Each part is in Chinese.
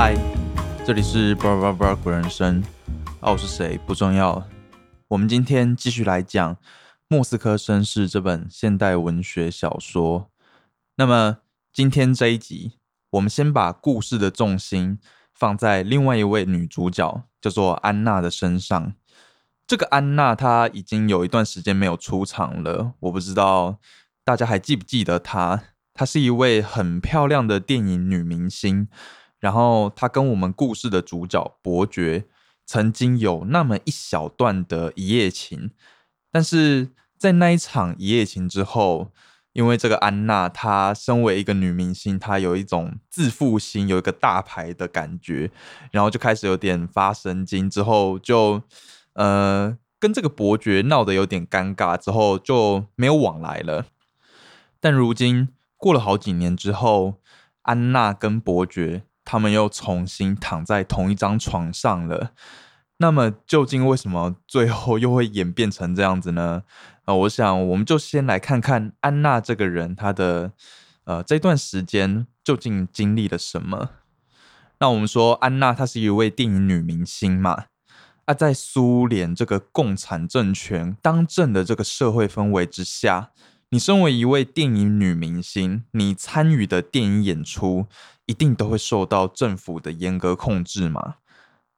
嗨，这里是巴拉巴拉古人生。啊，我是谁不重要。我们今天继续来讲《莫斯科绅士》这本现代文学小说。那么今天这一集，我们先把故事的重心放在另外一位女主角，叫做安娜的身上。这个安娜她已经有一段时间没有出场了，我不知道大家还记不记得她？她是一位很漂亮的电影女明星。然后他跟我们故事的主角伯爵曾经有那么一小段的一夜情，但是在那一场一夜情之后，因为这个安娜她身为一个女明星，她有一种自负心，有一个大牌的感觉，然后就开始有点发神经，之后就呃跟这个伯爵闹得有点尴尬，之后就没有往来了。但如今过了好几年之后，安娜跟伯爵。他们又重新躺在同一张床上了。那么，究竟为什么最后又会演变成这样子呢？啊，我想我们就先来看看安娜这个人，她的呃这段时间究竟经历了什么。那我们说，安娜她是一位电影女明星嘛？啊，在苏联这个共产政权当政的这个社会氛围之下。你身为一位电影女明星，你参与的电影演出一定都会受到政府的严格控制嘛？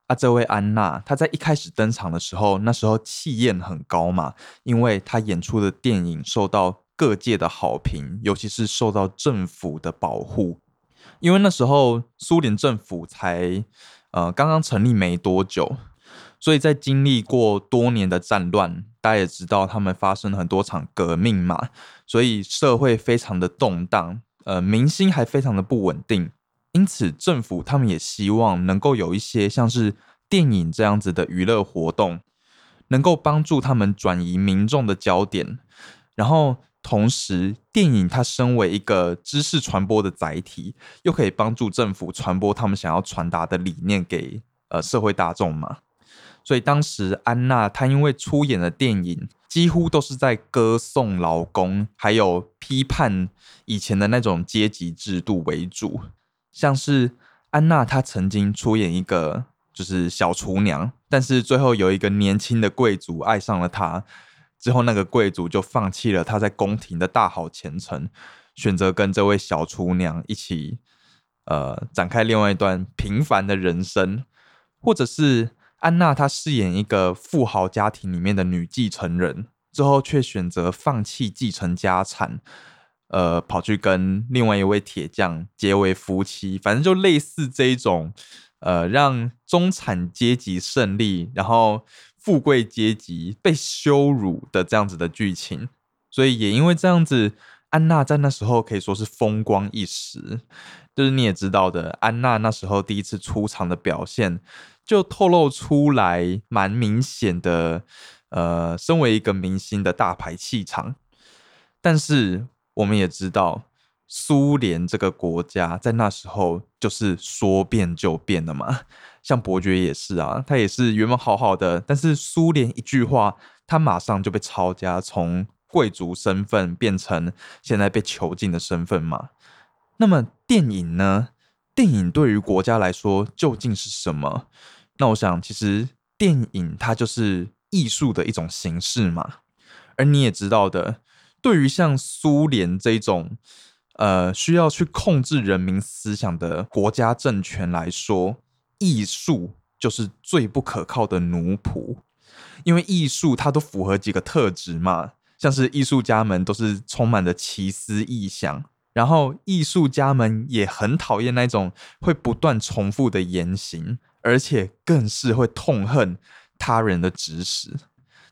啊，这位安娜，她在一开始登场的时候，那时候气焰很高嘛，因为她演出的电影受到各界的好评，尤其是受到政府的保护，因为那时候苏联政府才呃刚刚成立没多久。所以在经历过多年的战乱，大家也知道他们发生了很多场革命嘛，所以社会非常的动荡，呃，民心还非常的不稳定。因此，政府他们也希望能够有一些像是电影这样子的娱乐活动，能够帮助他们转移民众的焦点。然后，同时，电影它身为一个知识传播的载体，又可以帮助政府传播他们想要传达的理念给呃社会大众嘛。所以当时安娜她因为出演的电影几乎都是在歌颂劳工，还有批判以前的那种阶级制度为主。像是安娜她曾经出演一个就是小厨娘，但是最后有一个年轻的贵族爱上了她，之后那个贵族就放弃了他在宫廷的大好前程，选择跟这位小厨娘一起呃展开另外一段平凡的人生，或者是。安娜她饰演一个富豪家庭里面的女继承人，之后却选择放弃继承家产，呃，跑去跟另外一位铁匠结为夫妻。反正就类似这一种，呃，让中产阶级胜利，然后富贵阶级被羞辱的这样子的剧情。所以也因为这样子，安娜在那时候可以说是风光一时。就是你也知道的，安娜那时候第一次出场的表现。就透露出来蛮明显的，呃，身为一个明星的大牌气场。但是我们也知道，苏联这个国家在那时候就是说变就变的嘛。像伯爵也是啊，他也是原本好好的，但是苏联一句话，他马上就被抄家，从贵族身份变成现在被囚禁的身份嘛。那么电影呢？电影对于国家来说究竟是什么？那我想，其实电影它就是艺术的一种形式嘛。而你也知道的，对于像苏联这种呃需要去控制人民思想的国家政权来说，艺术就是最不可靠的奴仆。因为艺术它都符合几个特质嘛，像是艺术家们都是充满着奇思异想，然后艺术家们也很讨厌那种会不断重复的言行。而且更是会痛恨他人的指使，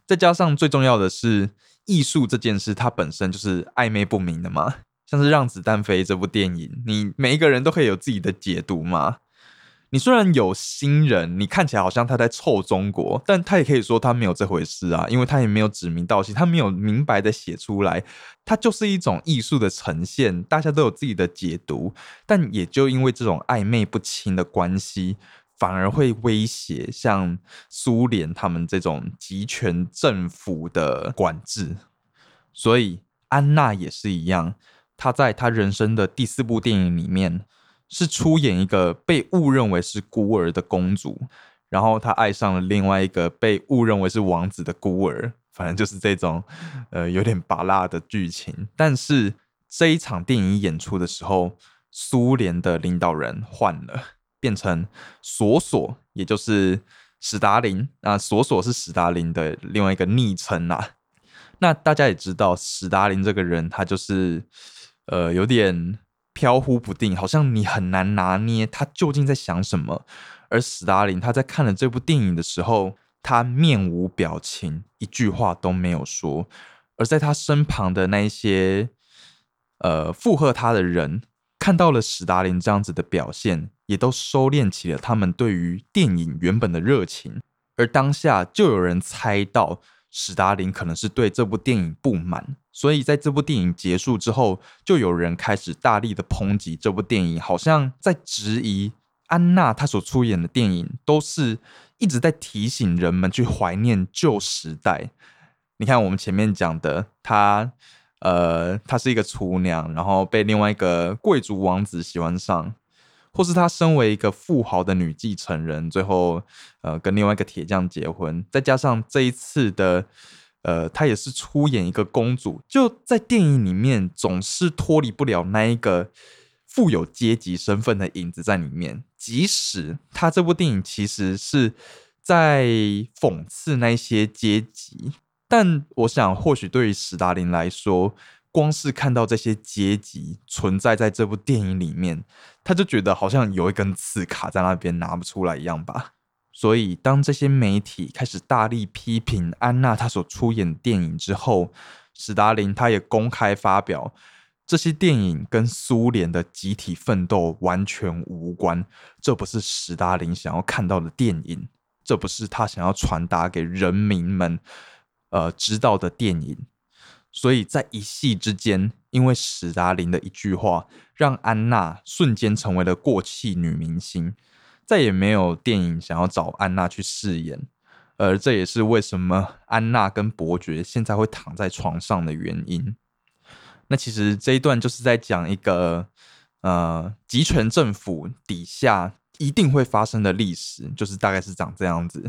再加上最重要的是，艺术这件事它本身就是暧昧不明的嘛。像是《让子弹飞》这部电影，你每一个人都可以有自己的解读嘛。你虽然有新人，你看起来好像他在臭中国，但他也可以说他没有这回事啊，因为他也没有指名道姓，他没有明白的写出来，他就是一种艺术的呈现，大家都有自己的解读，但也就因为这种暧昧不清的关系。反而会威胁像苏联他们这种集权政府的管制，所以安娜也是一样。她在她人生的第四部电影里面，是出演一个被误认为是孤儿的公主，然后她爱上了另外一个被误认为是王子的孤儿，反正就是这种呃有点拔辣的剧情。但是这一场电影演出的时候，苏联的领导人换了，变成索索，也就是史达林。那索索是史达林的另外一个昵称啊。那大家也知道，史达林这个人，他就是呃有点。飘忽不定，好像你很难拿捏他究竟在想什么。而史达林他在看了这部电影的时候，他面无表情，一句话都没有说。而在他身旁的那一些呃附和他的人，看到了史达林这样子的表现，也都收敛起了他们对于电影原本的热情。而当下就有人猜到。史达林可能是对这部电影不满，所以在这部电影结束之后，就有人开始大力的抨击这部电影，好像在质疑安娜她所出演的电影都是一直在提醒人们去怀念旧时代。你看我们前面讲的，她呃，她是一个厨娘，然后被另外一个贵族王子喜欢上。或是她身为一个富豪的女继承人，最后呃跟另外一个铁匠结婚，再加上这一次的呃她也是出演一个公主，就在电影里面总是脱离不了那一个富有阶级身份的影子在里面。即使她这部电影其实是在讽刺那些阶级，但我想或许对于史达林来说。光是看到这些阶级存在在这部电影里面，他就觉得好像有一根刺卡在那边拿不出来一样吧。所以，当这些媒体开始大力批评安娜她所出演电影之后，史达林他也公开发表，这些电影跟苏联的集体奋斗完全无关，这不是史达林想要看到的电影，这不是他想要传达给人民们呃知道的电影。所以在一夕之间，因为史达林的一句话，让安娜瞬间成为了过气女明星，再也没有电影想要找安娜去饰演。而这也是为什么安娜跟伯爵现在会躺在床上的原因。那其实这一段就是在讲一个呃集权政府底下一定会发生的历史，就是大概是长这样子。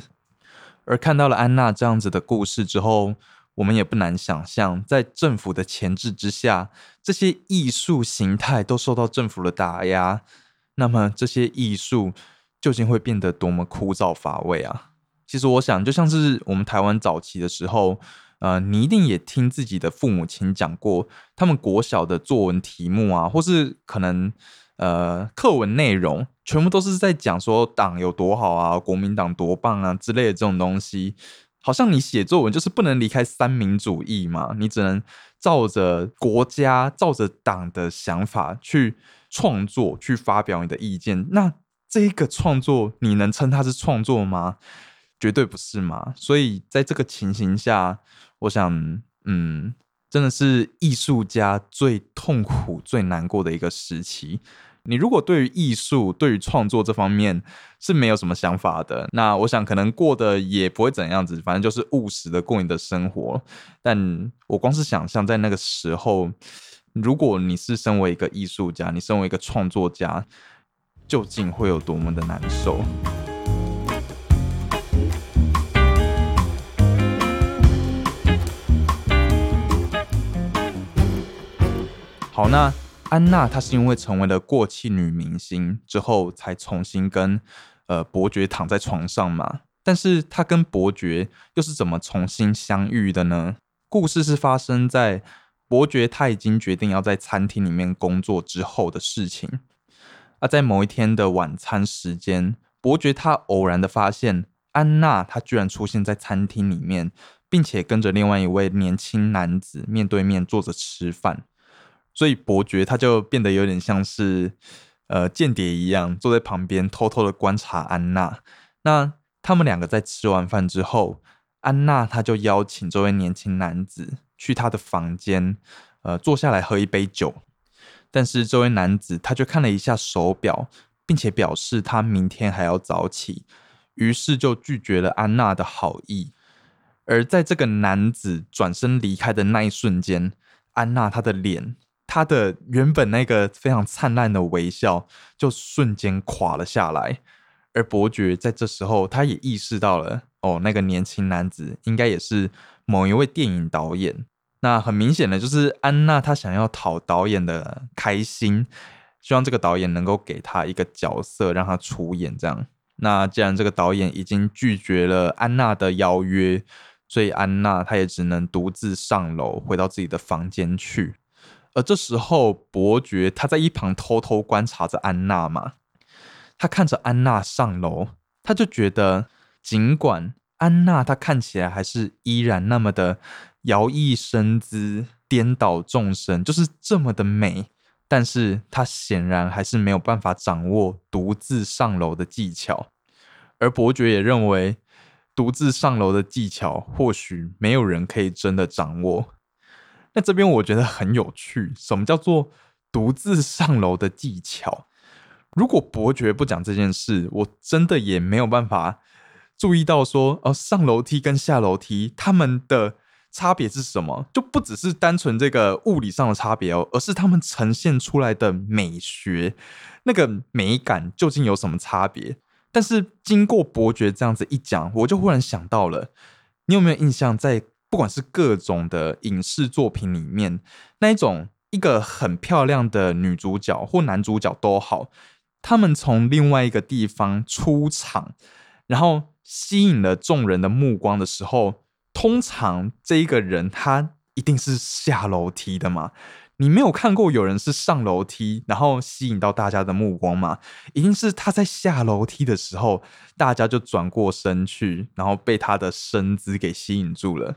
而看到了安娜这样子的故事之后。我们也不难想象，在政府的钳制之下，这些艺术形态都受到政府的打压。那么，这些艺术究竟会变得多么枯燥乏味啊？其实，我想，就像是我们台湾早期的时候，呃，你一定也听自己的父母亲讲过，他们国小的作文题目啊，或是可能呃课文内容，全部都是在讲说党有多好啊，国民党多棒啊之类的这种东西。好像你写作文就是不能离开三民主义嘛，你只能照着国家、照着党的想法去创作、去发表你的意见。那这个创作，你能称它是创作吗？绝对不是嘛。所以在这个情形下，我想，嗯，真的是艺术家最痛苦、最难过的一个时期。你如果对于艺术、对于创作这方面是没有什么想法的，那我想可能过得也不会怎样子，反正就是务实的过你的生活。但我光是想象在那个时候，如果你是身为一个艺术家，你身为一个创作家，究竟会有多么的难受？好，那。安娜，她是因为成为了过气女明星之后，才重新跟呃伯爵躺在床上嘛。但是她跟伯爵又是怎么重新相遇的呢？故事是发生在伯爵他已经决定要在餐厅里面工作之后的事情。啊，在某一天的晚餐时间，伯爵他偶然的发现安娜，她居然出现在餐厅里面，并且跟着另外一位年轻男子面对面坐着吃饭。所以伯爵他就变得有点像是呃间谍一样，坐在旁边偷偷的观察安娜。那他们两个在吃完饭之后，安娜她就邀请这位年轻男子去她的房间，呃，坐下来喝一杯酒。但是这位男子他就看了一下手表，并且表示他明天还要早起，于是就拒绝了安娜的好意。而在这个男子转身离开的那一瞬间，安娜她的脸。他的原本那个非常灿烂的微笑就瞬间垮了下来。而伯爵在这时候，他也意识到了，哦，那个年轻男子应该也是某一位电影导演。那很明显的就是安娜，她想要讨导演的开心，希望这个导演能够给她一个角色，让她出演。这样，那既然这个导演已经拒绝了安娜的邀约，所以安娜她也只能独自上楼，回到自己的房间去。而这时候，伯爵他在一旁偷偷观察着安娜嘛。他看着安娜上楼，他就觉得，尽管安娜她看起来还是依然那么的摇曳身姿、颠倒众生，就是这么的美，但是她显然还是没有办法掌握独自上楼的技巧。而伯爵也认为，独自上楼的技巧或许没有人可以真的掌握。那这边我觉得很有趣，什么叫做独自上楼的技巧？如果伯爵不讲这件事，我真的也没有办法注意到说，哦，上楼梯跟下楼梯他们的差别是什么？就不只是单纯这个物理上的差别哦，而是他们呈现出来的美学那个美感究竟有什么差别？但是经过伯爵这样子一讲，我就忽然想到了，你有没有印象，在不管是各种的影视作品里面，那一种一个很漂亮的女主角或男主角都好。他们从另外一个地方出场，然后吸引了众人的目光的时候，通常这一个人他一定是下楼梯的嘛？你没有看过有人是上楼梯，然后吸引到大家的目光吗？一定是他在下楼梯的时候，大家就转过身去，然后被他的身姿给吸引住了。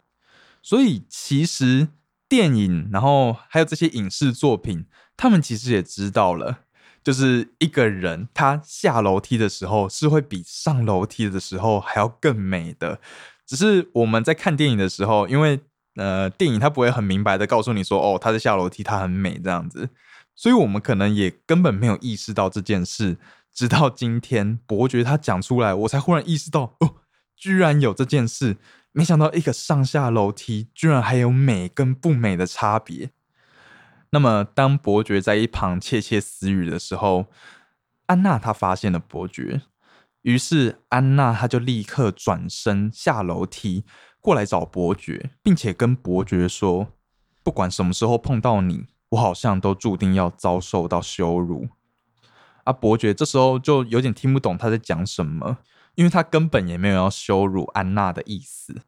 所以其实电影，然后还有这些影视作品，他们其实也知道了。就是一个人，他下楼梯的时候是会比上楼梯的时候还要更美的。只是我们在看电影的时候，因为呃，电影它不会很明白的告诉你说，哦，他在下楼梯，他很美这样子，所以我们可能也根本没有意识到这件事。直到今天，伯爵他讲出来，我才忽然意识到，哦，居然有这件事。没想到一个上下楼梯，居然还有美跟不美的差别。那么，当伯爵在一旁窃窃私语的时候，安娜她发现了伯爵，于是安娜她就立刻转身下楼梯过来找伯爵，并且跟伯爵说：“不管什么时候碰到你，我好像都注定要遭受到羞辱。”啊，伯爵这时候就有点听不懂他在讲什么，因为他根本也没有要羞辱安娜的意思。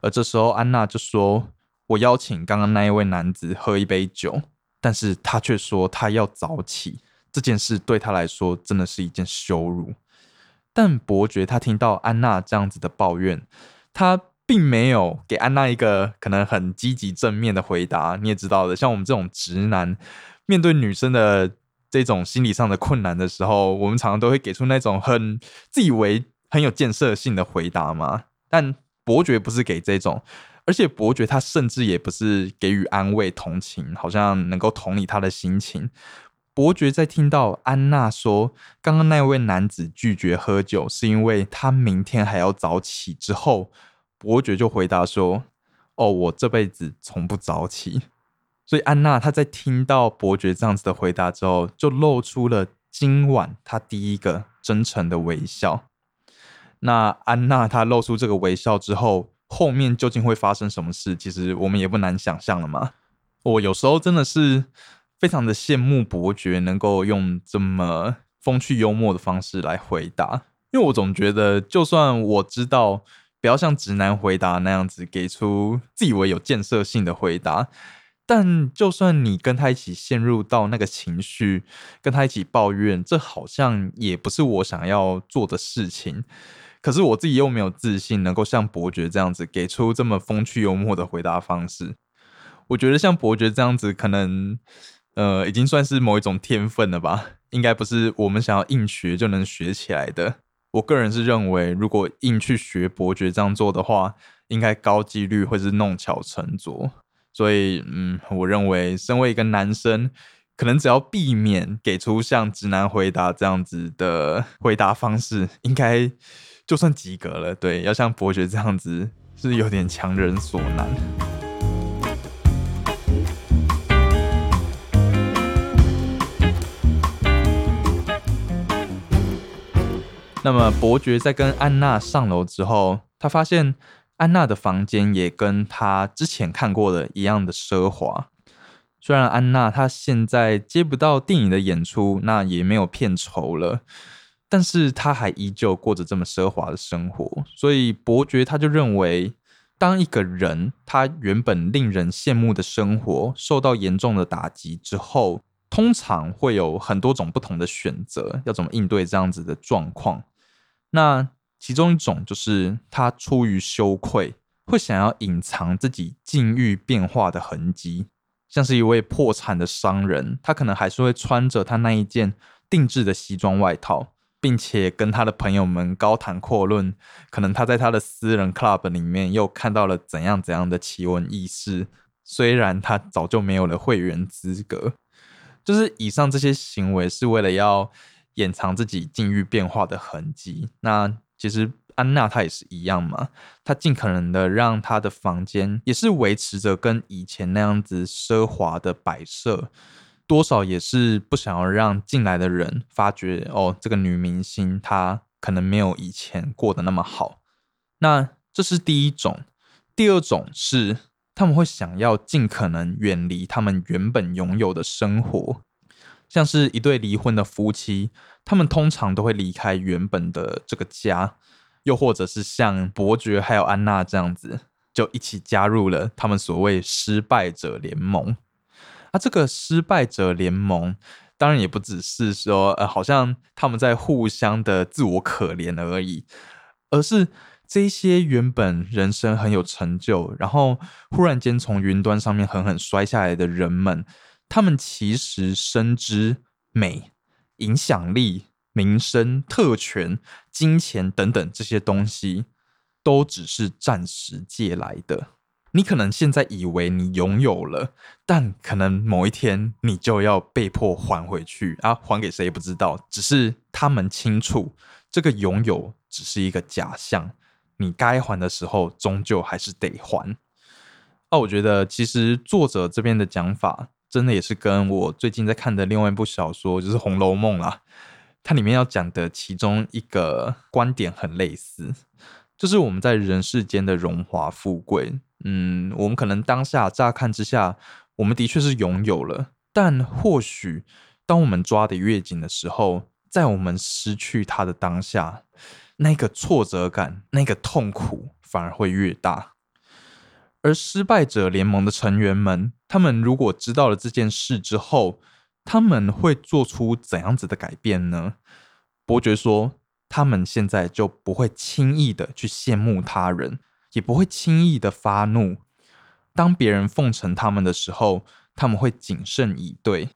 而这时候，安娜就说。我邀请刚刚那一位男子喝一杯酒，但是他却说他要早起。这件事对他来说真的是一件羞辱。但伯爵他听到安娜这样子的抱怨，他并没有给安娜一个可能很积极正面的回答。你也知道的，像我们这种直男，面对女生的这种心理上的困难的时候，我们常常都会给出那种很自以为很有建设性的回答嘛。但伯爵不是给这种。而且伯爵他甚至也不是给予安慰、同情，好像能够同理他的心情。伯爵在听到安娜说刚刚那位男子拒绝喝酒是因为他明天还要早起之后，伯爵就回答说：“哦，我这辈子从不早起。”所以安娜她在听到伯爵这样子的回答之后，就露出了今晚她第一个真诚的微笑。那安娜她露出这个微笑之后。后面究竟会发生什么事？其实我们也不难想象了嘛。我有时候真的是非常的羡慕伯爵能够用这么风趣幽默的方式来回答，因为我总觉得，就算我知道不要像直男回答那样子给出自以为有建设性的回答，但就算你跟他一起陷入到那个情绪，跟他一起抱怨，这好像也不是我想要做的事情。可是我自己又没有自信，能够像伯爵这样子给出这么风趣幽默的回答方式。我觉得像伯爵这样子，可能呃已经算是某一种天分了吧，应该不是我们想要硬学就能学起来的。我个人是认为，如果硬去学伯爵这样做的话，应该高几率会是弄巧成拙。所以嗯我认为身为一个男生可能只要避免给出像直男回答这样子的回答方式应该就算及格了。对要像伯爵这样子是有点强人所难。那么伯爵在跟安娜上楼之后他发现安娜的房间也跟她之前看过的一样的奢华。虽然安娜她现在接不到电影的演出，那也没有片酬了，但是她还依旧过着这么奢华的生活。所以伯爵他就认为，当一个人他原本令人羡慕的生活受到严重的打击之后，通常会有很多种不同的选择，要怎么应对这样子的状况？那其中一种就是他出于羞愧，会想要隐藏自己境遇变化的痕迹，像是一位破产的商人，他可能还是会穿着他那一件定制的西装外套，并且跟他的朋友们高谈阔论，可能他在他的私人 club 里面又看到了怎样怎样的奇闻异事，虽然他早就没有了会员资格。就是以上这些行为是为了要掩藏自己境遇变化的痕迹。那其实安娜她也是一样嘛，她尽可能的让她的房间也是维持着跟以前那样子奢华的摆设，多少也是不想要让进来的人发觉哦，这个女明星她可能没有以前过得那么好。那这是第一种，第二种是。他们会想要尽可能远离他们原本拥有的生活，像是一对离婚的夫妻，他们通常都会离开原本的这个家，又或者是像伯爵还有安娜这样子，就一起加入了他们所谓失败者联盟。啊，这个失败者联盟当然也不只是说，呃，好像他们在互相的自我可怜而已，而是。这些原本人生很有成就，然后忽然间从云端上面狠狠摔下来的人们，他们其实深知美、影响力、名声、特权、金钱等等这些东西，都只是暂时借来的。你可能现在以为你拥有了，但可能某一天你就要被迫还回去啊！还给谁也不知道，只是他们清楚，这个拥有只是一个假象。你该还的时候，终究还是得还。哦，我觉得其实作者这边的讲法，真的也是跟我最近在看的另外一部小说，就是《红楼梦》啦。它里面要讲的其中一个观点很类似，就是我们在人世间的荣华富贵，嗯，我们可能当下乍看之下，我们的确是拥有了，但或许当我们抓得越紧的时候，在我们失去它的当下。那个挫折感，那个痛苦反而会越大。而失败者联盟的成员们，他们如果知道了这件事之后，他们会做出怎样子的改变呢？伯爵说，他们现在就不会轻易的去羡慕他人，也不会轻易的发怒。当别人奉承他们的时候，他们会谨慎以对；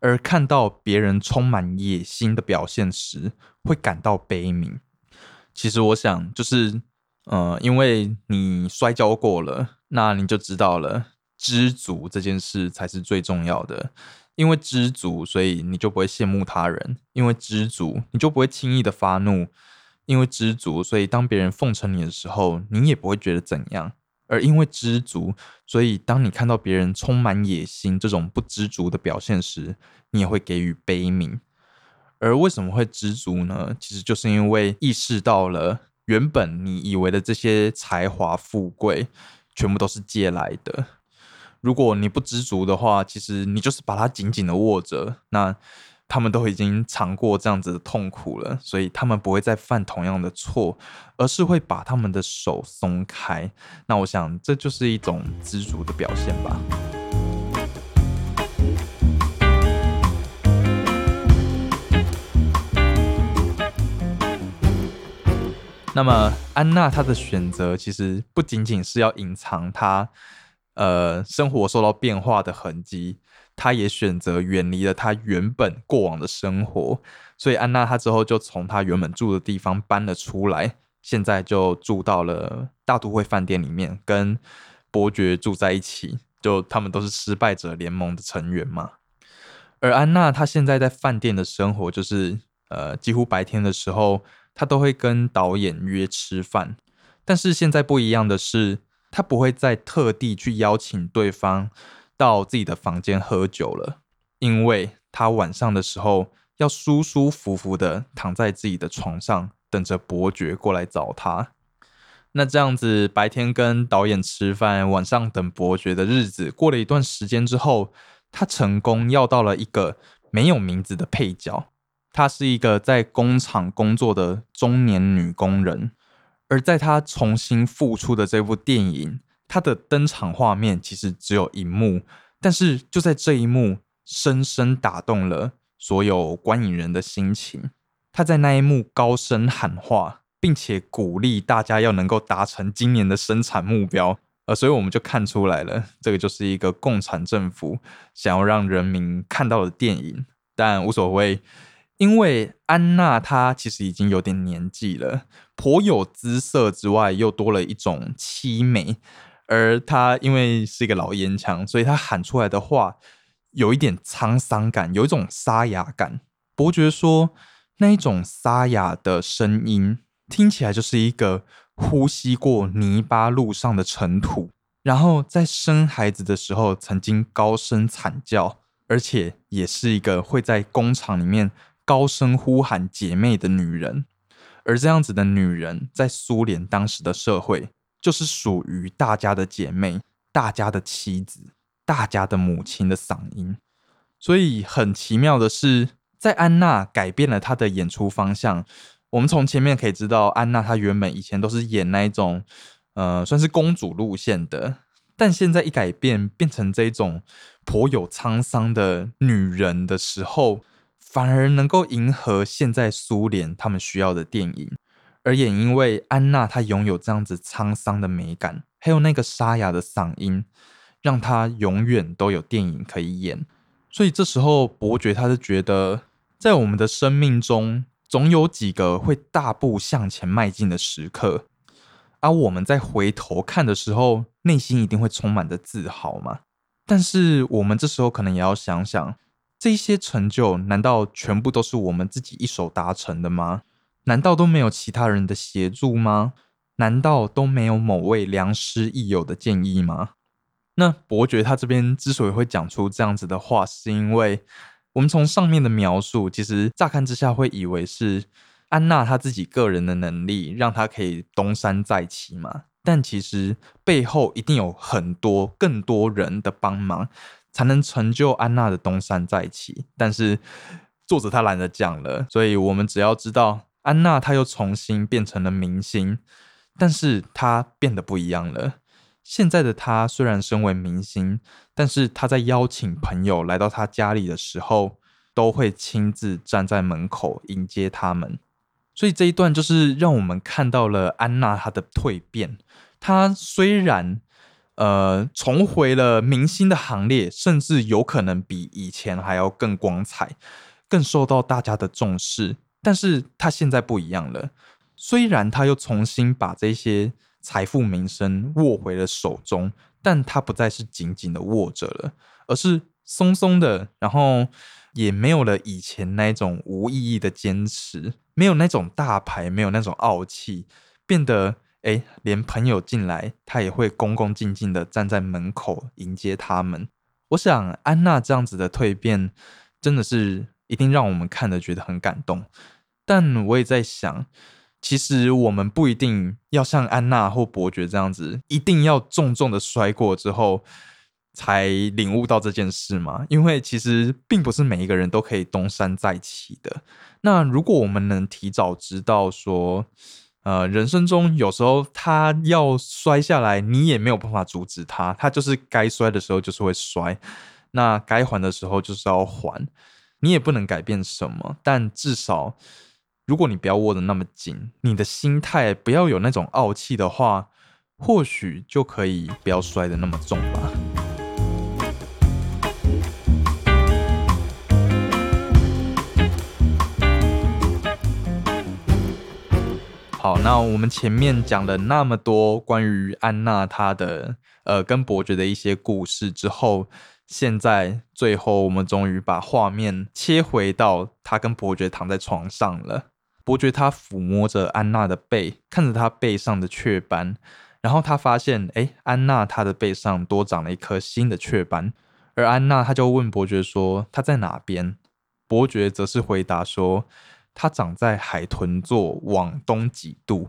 而看到别人充满野心的表现时，会感到悲悯。其实我想，就是，呃，因为你摔跤过了，那你就知道了，知足这件事才是最重要的。因为知足，所以你就不会羡慕他人；因为知足，你就不会轻易的发怒；因为知足，所以当别人奉承你的时候，你也不会觉得怎样。而因为知足，所以当你看到别人充满野心这种不知足的表现时，你也会给予悲悯。而为什么会知足呢？其实就是因为意识到了，原本你以为的这些才华、富贵，全部都是借来的。如果你不知足的话，其实你就是把它紧紧的握着。那他们都已经尝过这样子的痛苦了，所以他们不会再犯同样的错，而是会把他们的手松开。那我想，这就是一种知足的表现吧。那么安娜她的选择其实不仅仅是要隐藏她呃生活受到变化的痕迹，她也选择远离了她原本过往的生活。所以安娜她之后就从她原本住的地方搬了出来，现在就住到了大都会饭店里面，跟伯爵住在一起。就他们都是失败者联盟的成员嘛。而安娜她现在在饭店的生活就是呃几乎白天的时候。他都会跟导演约吃饭，但是现在不一样的是，他不会再特地去邀请对方到自己的房间喝酒了，因为他晚上的时候要舒舒服服的躺在自己的床上，等着伯爵过来找他。那这样子，白天跟导演吃饭，晚上等伯爵的日子，过了一段时间之后，他成功要到了一个没有名字的配角。她是一个在工厂工作的中年女工人，而在她重新复出的这部电影，她的登场画面其实只有一幕，但是就在这一幕，深深打动了所有观影人的心情。她在那一幕高声喊话，并且鼓励大家要能够达成今年的生产目标，呃，所以我们就看出来了，这个就是一个共产政府想要让人民看到的电影，但无所谓。因为安娜她其实已经有点年纪了，颇有姿色之外，又多了一种凄美。而她因为是一个老烟枪，所以她喊出来的话有一点沧桑感，有一种沙哑感。伯爵说，那一种沙哑的声音听起来就是一个呼吸过泥巴路上的尘土，然后在生孩子的时候曾经高声惨叫，而且也是一个会在工厂里面。高声呼喊姐妹的女人，而这样子的女人，在苏联当时的社会，就是属于大家的姐妹、大家的妻子、大家的母亲的嗓音。所以很奇妙的是，在安娜改变了她的演出方向。我们从前面可以知道，安娜她原本以前都是演那一种，呃，算是公主路线的，但现在一改变，变成这种颇有沧桑的女人的时候。反而能够迎合现在苏联他们需要的电影，而也因为安娜她拥有这样子沧桑的美感，还有那个沙哑的嗓音，让她永远都有电影可以演。所以这时候伯爵他是觉得，在我们的生命中，总有几个会大步向前迈进的时刻，而我们在回头看的时候，内心一定会充满着自豪嘛。但是我们这时候可能也要想想。这些成就难道全部都是我们自己一手达成的吗？难道都没有其他人的协助吗？难道都没有某位良师益友的建议吗？那伯爵他这边之所以会讲出这样子的话，是因为我们从上面的描述，其实乍看之下会以为是安娜她自己个人的能力让她可以东山再起嘛，但其实背后一定有很多更多人的帮忙。才能成就安娜的东山再起，但是作者他懒得讲了，所以我们只要知道安娜她又重新变成了明星，但是她变得不一样了。现在的她虽然身为明星，但是她在邀请朋友来到她家里的时候，都会亲自站在门口迎接他们。所以这一段就是让我们看到了安娜她的蜕变。她虽然。呃，重回了明星的行列，甚至有可能比以前还要更光彩，更受到大家的重视。但是他现在不一样了，虽然他又重新把这些财富名声握回了手中，但他不再是紧紧的握着了，而是松松的，然后也没有了以前那种无意义的坚持，没有那种大牌，没有那种傲气，变得。哎，连朋友进来，他也会恭恭敬敬的站在门口迎接他们。我想安娜这样子的蜕变，真的是一定让我们看的觉得很感动。但我也在想，其实我们不一定要像安娜或伯爵这样子，一定要重重的摔过之后才领悟到这件事嘛？因为其实并不是每一个人都可以东山再起的。那如果我们能提早知道说，呃，人生中有时候他要摔下来，你也没有办法阻止他，他就是该摔的时候就是会摔，那该还的时候就是要还，你也不能改变什么，但至少如果你不要握得那么紧，你的心态不要有那种傲气的话，或许就可以不要摔得那么重吧。好，那我们前面讲了那么多关于安娜她的呃跟伯爵的一些故事之后，现在最后我们终于把画面切回到她跟伯爵躺在床上了。伯爵他抚摸着安娜的背，看着她背上的雀斑，然后他发现，哎，安娜她的背上多长了一颗新的雀斑，而安娜她就问伯爵说：“她在哪边？”伯爵则是回答说，它长在海豚座往东几度。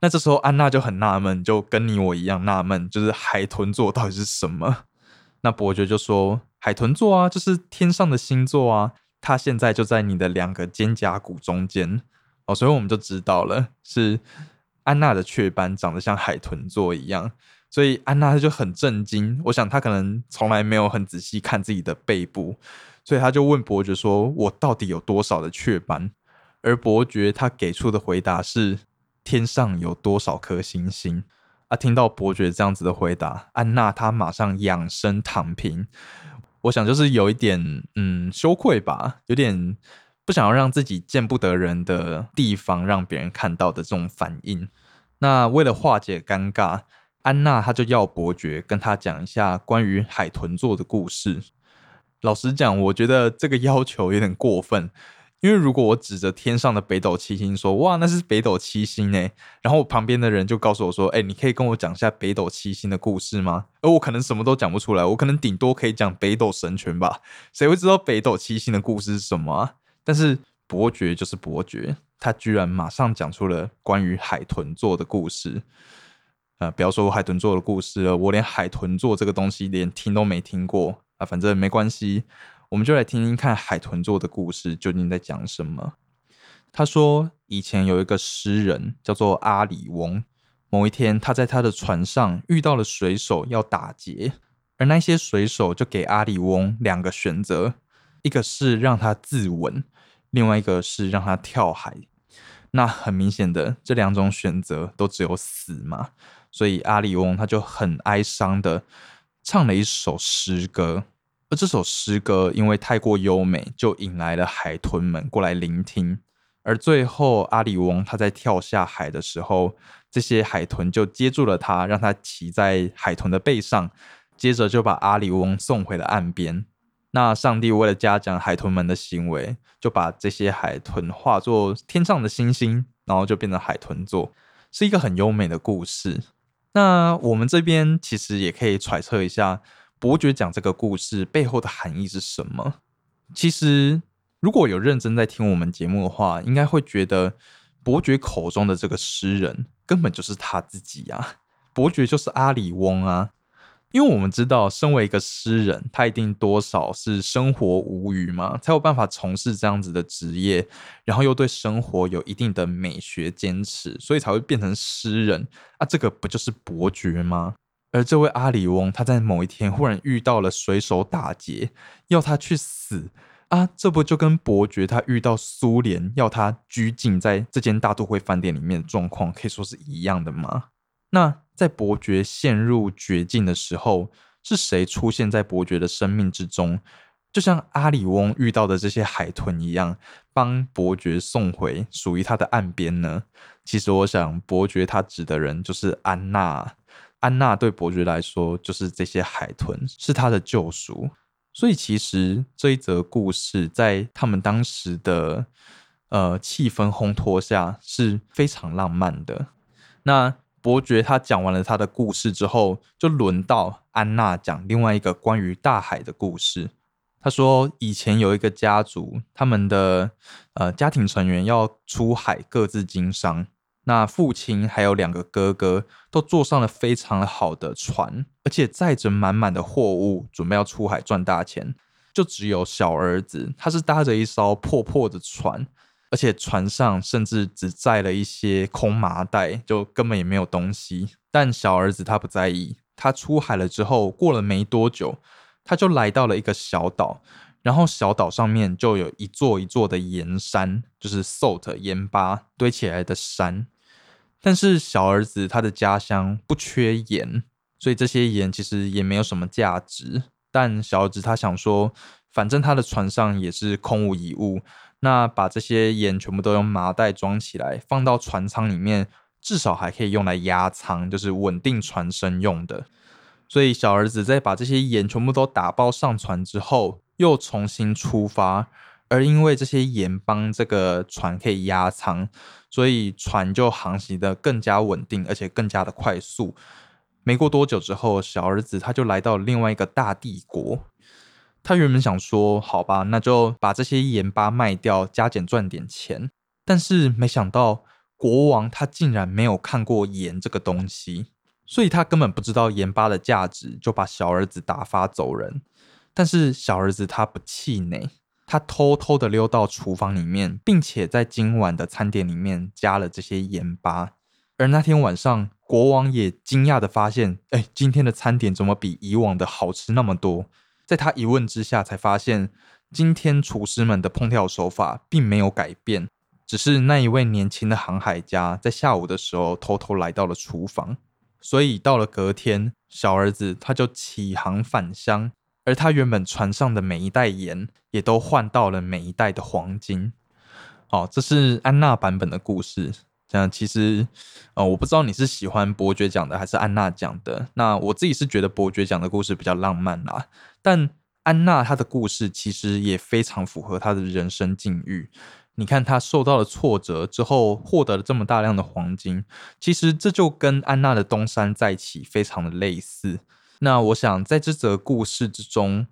那这时候安娜就很纳闷，就跟你我一样纳闷，就是海豚座到底是什么？那伯爵就说，海豚座啊，就是天上的星座啊，它现在就在你的两个肩胛骨中间哦，所以我们就知道了，是安娜的雀斑长得像海豚座一样。所以安娜她就很震惊，我想她可能从来没有很仔细看自己的背部，所以她就问伯爵说：“我到底有多少的雀斑？”而伯爵他给出的回答是：“天上有多少颗星星？”啊，听到伯爵这样子的回答，安娜她马上仰身躺平。我想就是有一点嗯羞愧吧，有点不想要让自己见不得人的地方让别人看到的这种反应。那为了化解尴尬。安娜，她就要伯爵跟她讲一下关于海豚座的故事。老实讲，我觉得这个要求有点过分，因为如果我指着天上的北斗七星说：“哇，那是北斗七星呢。”然后旁边的人就告诉我说：“哎，你可以跟我讲一下北斗七星的故事吗？”而我可能什么都讲不出来，我可能顶多可以讲北斗神拳吧。谁会知道北斗七星的故事是什么啊？但是伯爵就是伯爵，他居然马上讲出了关于海豚座的故事。啊，不要说海豚座的故事了，我连海豚座这个东西连听都没听过啊。反正没关系，我们就来听听看海豚座的故事究竟在讲什么。他说，以前有一个诗人叫做阿里翁，某一天他在他的船上遇到了水手要打劫，而那些水手就给阿里翁两个选择，一个是让他自刎，另外一个是让他跳海。那很明显的，这两种选择都只有死嘛。所以阿里翁他就很哀伤的唱了一首诗歌，而这首诗歌因为太过优美，就引来了海豚们过来聆听。而最后阿里翁他在跳下海的时候，这些海豚就接住了他，让他骑在海豚的背上，接着就把阿里翁送回了岸边。那上帝为了嘉奖海豚们的行为，就把这些海豚化作天上的星星，然后就变成海豚座，是一个很优美的故事。那我们这边其实也可以揣测一下，伯爵讲这个故事背后的含义是什么。其实，如果有认真在听我们节目的话，应该会觉得伯爵口中的这个诗人根本就是他自己呀，伯爵就是阿里翁啊。因为我们知道，身为一个诗人，他一定多少是生活无余嘛，才有办法从事这样子的职业，然后又对生活有一定的美学坚持，所以才会变成诗人啊。这个不就是伯爵吗？而这位阿里翁，他在某一天忽然遇到了水手打劫，要他去死啊，这不就跟伯爵他遇到苏联要他拘禁在这间大都会饭店里面的状况，可以说是一样的吗？那？在伯爵陷入绝境的时候，是谁出现在伯爵的生命之中？就像阿里翁遇到的这些海豚一样，帮伯爵送回属于他的岸边呢？其实，我想，伯爵他指的人就是安娜。安娜对伯爵来说，就是这些海豚是他的救赎。所以，其实这一则故事在他们当时的呃气氛烘托下是非常浪漫的。那。伯爵他讲完了他的故事之后，就轮到安娜讲另外一个关于大海的故事。他说，以前有一个家族，他们的呃家庭成员要出海各自经商。那父亲还有两个哥哥都坐上了非常好的船，而且载着满满的货物，准备要出海赚大钱。就只有小儿子，他是搭着一艘破破的船。而且船上甚至只载了一些空麻袋，就根本也没有东西。但小儿子他不在意，他出海了之后，过了没多久，他就来到了一个小岛，然后小岛上面就有一座一座的盐山，就是 salt 盐巴堆起来的山。但是小儿子他的家乡不缺盐，所以这些盐其实也没有什么价值。但小儿子他想说，反正他的船上也是空无一物。那把这些盐全部都用麻袋装起来，放到船舱里面，至少还可以用来压舱，就是稳定船身用的。所以小儿子在把这些盐全部都打包上船之后，又重新出发。而因为这些盐帮这个船可以压舱，所以船就航行的更加稳定，而且更加的快速。没过多久之后，小儿子他就来到另外一个大帝国。他原本想说，好吧，那就把这些盐巴卖掉，加减赚点钱。但是没想到，国王他竟然没有看过盐这个东西，所以他根本不知道盐巴的价值，就把小儿子打发走人。但是小儿子他不气馁，他偷偷的溜到厨房里面，并且在今晚的餐点里面加了这些盐巴。而那天晚上，国王也惊讶的发现，哎，今天的餐点怎么比以往的好吃那么多？在他一问之下，才发现今天厨师们的烹调手法并没有改变，只是那一位年轻的航海家在下午的时候偷偷来到了厨房。所以到了隔天，小儿子他就起航返乡，而他原本船上的每一袋盐也都换到了每一袋的黄金。哦，这是安娜版本的故事。这样其实，呃，我不知道你是喜欢伯爵讲的还是安娜讲的。那我自己是觉得伯爵讲的故事比较浪漫啦。但安娜她的故事其实也非常符合她的人生境遇。你看她受到了挫折之后，获得了这么大量的黄金，其实这就跟安娜的东山再起非常的类似。那我想在这则故事之中，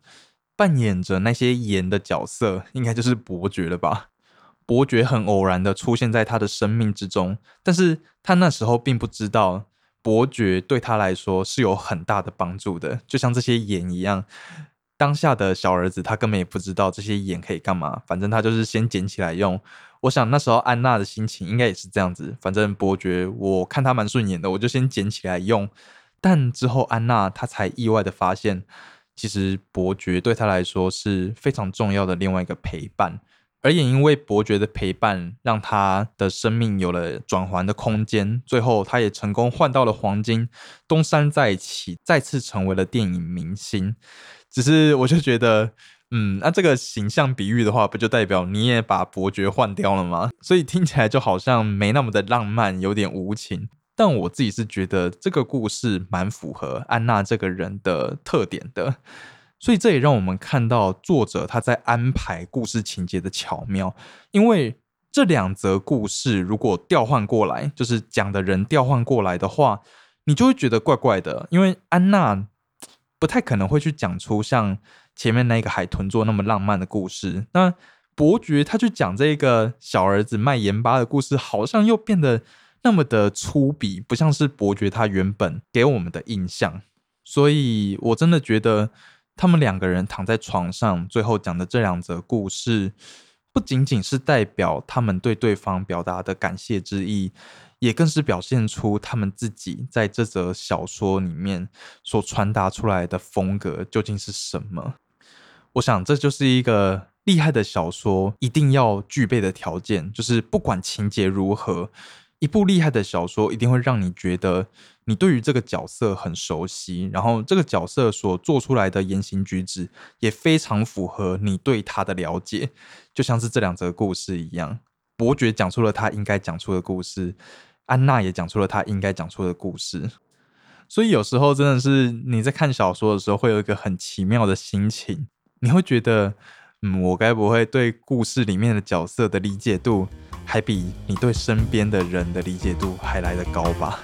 扮演着那些盐的角色，应该就是伯爵了吧？伯爵很偶然的出现在他的生命之中，但是他那时候并不知道伯爵对他来说是有很大的帮助的，就像这些盐一样。当下的小儿子他根本也不知道这些盐可以干嘛，反正他就是先捡起来用。我想那时候安娜的心情应该也是这样子，反正伯爵我看他蛮顺眼的，我就先捡起来用。但之后安娜她才意外的发现，其实伯爵对她来说是非常重要的另外一个陪伴。而也因为伯爵的陪伴，让她的生命有了转圜的空间。最后，她也成功换到了黄金，东山再起，再次成为了电影明星。只是，我就觉得，嗯，那这个形象比喻的话，不就代表你也把伯爵换掉了吗？所以听起来就好像没那么的浪漫，有点无情。但我自己是觉得这个故事蛮符合安娜这个人的特点的。所以这也让我们看到作者他在安排故事情节的巧妙，因为这两则故事如果调换过来，就是讲的人调换过来的话，你就会觉得怪怪的。因为安娜不太可能会去讲出像前面那个海豚座那么浪漫的故事，那伯爵他去讲这个小儿子卖盐巴的故事，好像又变得那么的粗鄙，不像是伯爵他原本给我们的印象。所以我真的觉得。他们两个人躺在床上，最后讲的这两则故事，不仅仅是代表他们对对方表达的感谢之意，也更是表现出他们自己在这则小说里面所传达出来的风格究竟是什么。我想，这就是一个厉害的小说一定要具备的条件，就是不管情节如何。一部厉害的小说一定会让你觉得你对于这个角色很熟悉，然后这个角色所做出来的言行举止也非常符合你对他的了解，就像是这两则故事一样。伯爵讲出了他应该讲出的故事，安娜也讲出了他应该讲出的故事。所以有时候真的是你在看小说的时候，会有一个很奇妙的心情，你会觉得，嗯，我该不会对故事里面的角色的理解度？还比你对身边的人的理解度还来得高吧。